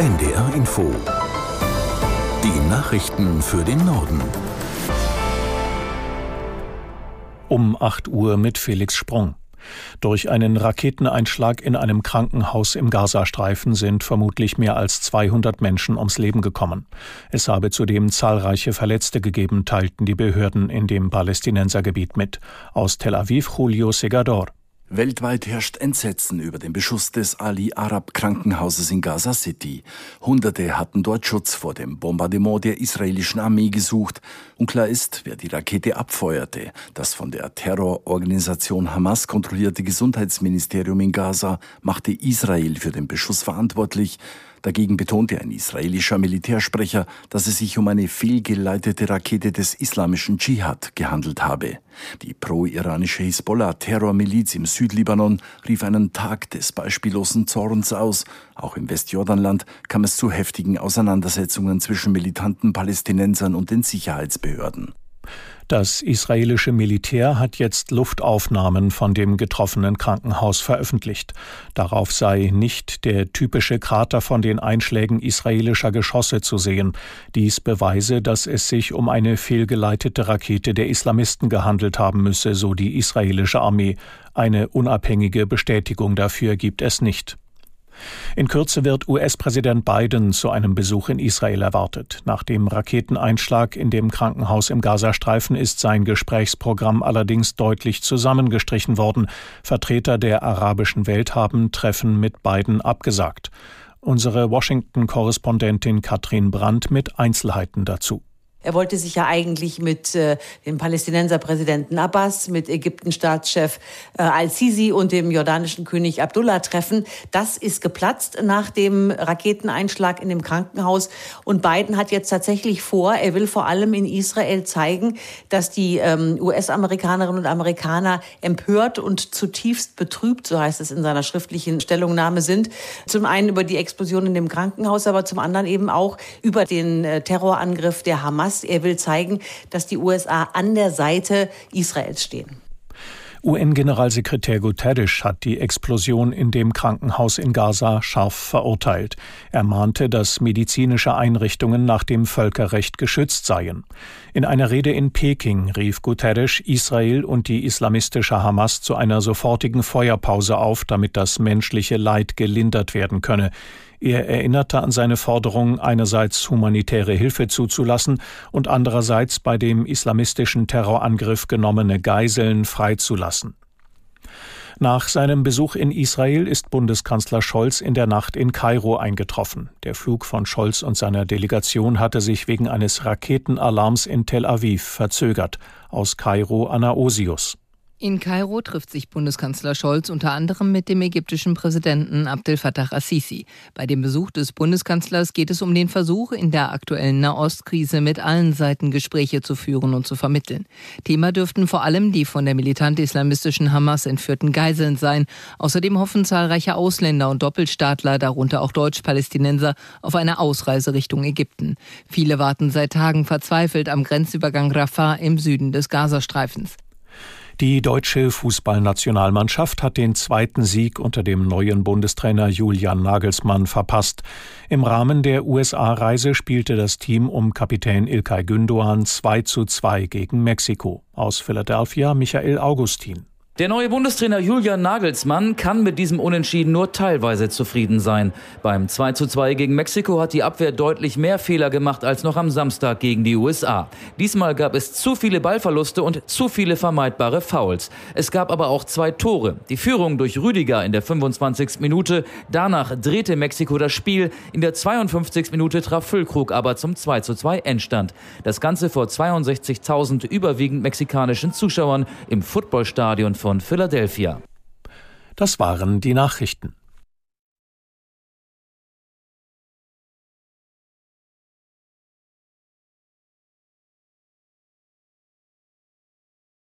NDR Info. Die Nachrichten für den Norden. Um 8 Uhr mit Felix Sprung. Durch einen Raketeneinschlag in einem Krankenhaus im Gazastreifen sind vermutlich mehr als 200 Menschen ums Leben gekommen. Es habe zudem zahlreiche Verletzte gegeben, teilten die Behörden in dem Palästinensergebiet mit. Aus Tel Aviv Julio Segador. Weltweit herrscht Entsetzen über den Beschuss des Ali Arab Krankenhauses in Gaza City. Hunderte hatten dort Schutz vor dem Bombardement der israelischen Armee gesucht. Unklar ist, wer die Rakete abfeuerte. Das von der Terrororganisation Hamas kontrollierte Gesundheitsministerium in Gaza machte Israel für den Beschuss verantwortlich. Dagegen betonte ein israelischer Militärsprecher, dass es sich um eine fehlgeleitete Rakete des islamischen Dschihad gehandelt habe. Die pro-iranische Hisbollah-Terrormiliz im Südlibanon rief einen Tag des beispiellosen Zorns aus. Auch im Westjordanland kam es zu heftigen Auseinandersetzungen zwischen militanten Palästinensern und den Sicherheitsbehörden. Das israelische Militär hat jetzt Luftaufnahmen von dem getroffenen Krankenhaus veröffentlicht. Darauf sei nicht der typische Krater von den Einschlägen israelischer Geschosse zu sehen. Dies beweise, dass es sich um eine fehlgeleitete Rakete der Islamisten gehandelt haben müsse, so die israelische Armee. Eine unabhängige Bestätigung dafür gibt es nicht. In Kürze wird US-Präsident Biden zu einem Besuch in Israel erwartet. Nach dem Raketeneinschlag in dem Krankenhaus im Gazastreifen ist sein Gesprächsprogramm allerdings deutlich zusammengestrichen worden. Vertreter der arabischen Welt haben Treffen mit Biden abgesagt. Unsere Washington-Korrespondentin Katrin Brandt mit Einzelheiten dazu. Er wollte sich ja eigentlich mit äh, dem Palästinenserpräsidenten Abbas, mit Ägypten-Staatschef äh, al-Sisi und dem jordanischen König Abdullah treffen. Das ist geplatzt nach dem Raketeneinschlag in dem Krankenhaus. Und Biden hat jetzt tatsächlich vor, er will vor allem in Israel zeigen, dass die ähm, US-Amerikanerinnen und Amerikaner empört und zutiefst betrübt, so heißt es in seiner schriftlichen Stellungnahme, sind. Zum einen über die Explosion in dem Krankenhaus, aber zum anderen eben auch über den äh, Terrorangriff der Hamas Hamas. Er will zeigen, dass die USA an der Seite Israels stehen. UN-Generalsekretär Guterres hat die Explosion in dem Krankenhaus in Gaza scharf verurteilt. Er mahnte, dass medizinische Einrichtungen nach dem Völkerrecht geschützt seien. In einer Rede in Peking rief Guterres Israel und die islamistische Hamas zu einer sofortigen Feuerpause auf, damit das menschliche Leid gelindert werden könne. Er erinnerte an seine Forderung, einerseits humanitäre Hilfe zuzulassen und andererseits bei dem islamistischen Terrorangriff genommene Geiseln freizulassen. Nach seinem Besuch in Israel ist Bundeskanzler Scholz in der Nacht in Kairo eingetroffen. Der Flug von Scholz und seiner Delegation hatte sich wegen eines Raketenalarms in Tel Aviv verzögert. Aus Kairo Anna Osius. In Kairo trifft sich Bundeskanzler Scholz unter anderem mit dem ägyptischen Präsidenten Abdel Fattah al-Sisi. Bei dem Besuch des Bundeskanzlers geht es um den Versuch, in der aktuellen Nahostkrise mit allen Seiten Gespräche zu führen und zu vermitteln. Thema dürften vor allem die von der militant-islamistischen Hamas entführten Geiseln sein. Außerdem hoffen zahlreiche Ausländer und Doppelstaatler, darunter auch Deutsch-Palästinenser, auf eine Ausreise Richtung Ägypten. Viele warten seit Tagen verzweifelt am Grenzübergang Rafah im Süden des Gazastreifens. Die deutsche Fußballnationalmannschaft hat den zweiten Sieg unter dem neuen Bundestrainer Julian Nagelsmann verpasst. Im Rahmen der USA-Reise spielte das Team um Kapitän Ilkay Gündoğan 2 zu 2 gegen Mexiko. Aus Philadelphia Michael Augustin. Der neue Bundestrainer Julian Nagelsmann kann mit diesem Unentschieden nur teilweise zufrieden sein. Beim 2 zu 2 gegen Mexiko hat die Abwehr deutlich mehr Fehler gemacht als noch am Samstag gegen die USA. Diesmal gab es zu viele Ballverluste und zu viele vermeidbare Fouls. Es gab aber auch zwei Tore. Die Führung durch Rüdiger in der 25. Minute. Danach drehte Mexiko das Spiel. In der 52. Minute traf Füllkrug aber zum 2 zu 2 Endstand. Das Ganze vor 62.000 überwiegend mexikanischen Zuschauern im Footballstadion von von Philadelphia. Das waren die Nachrichten.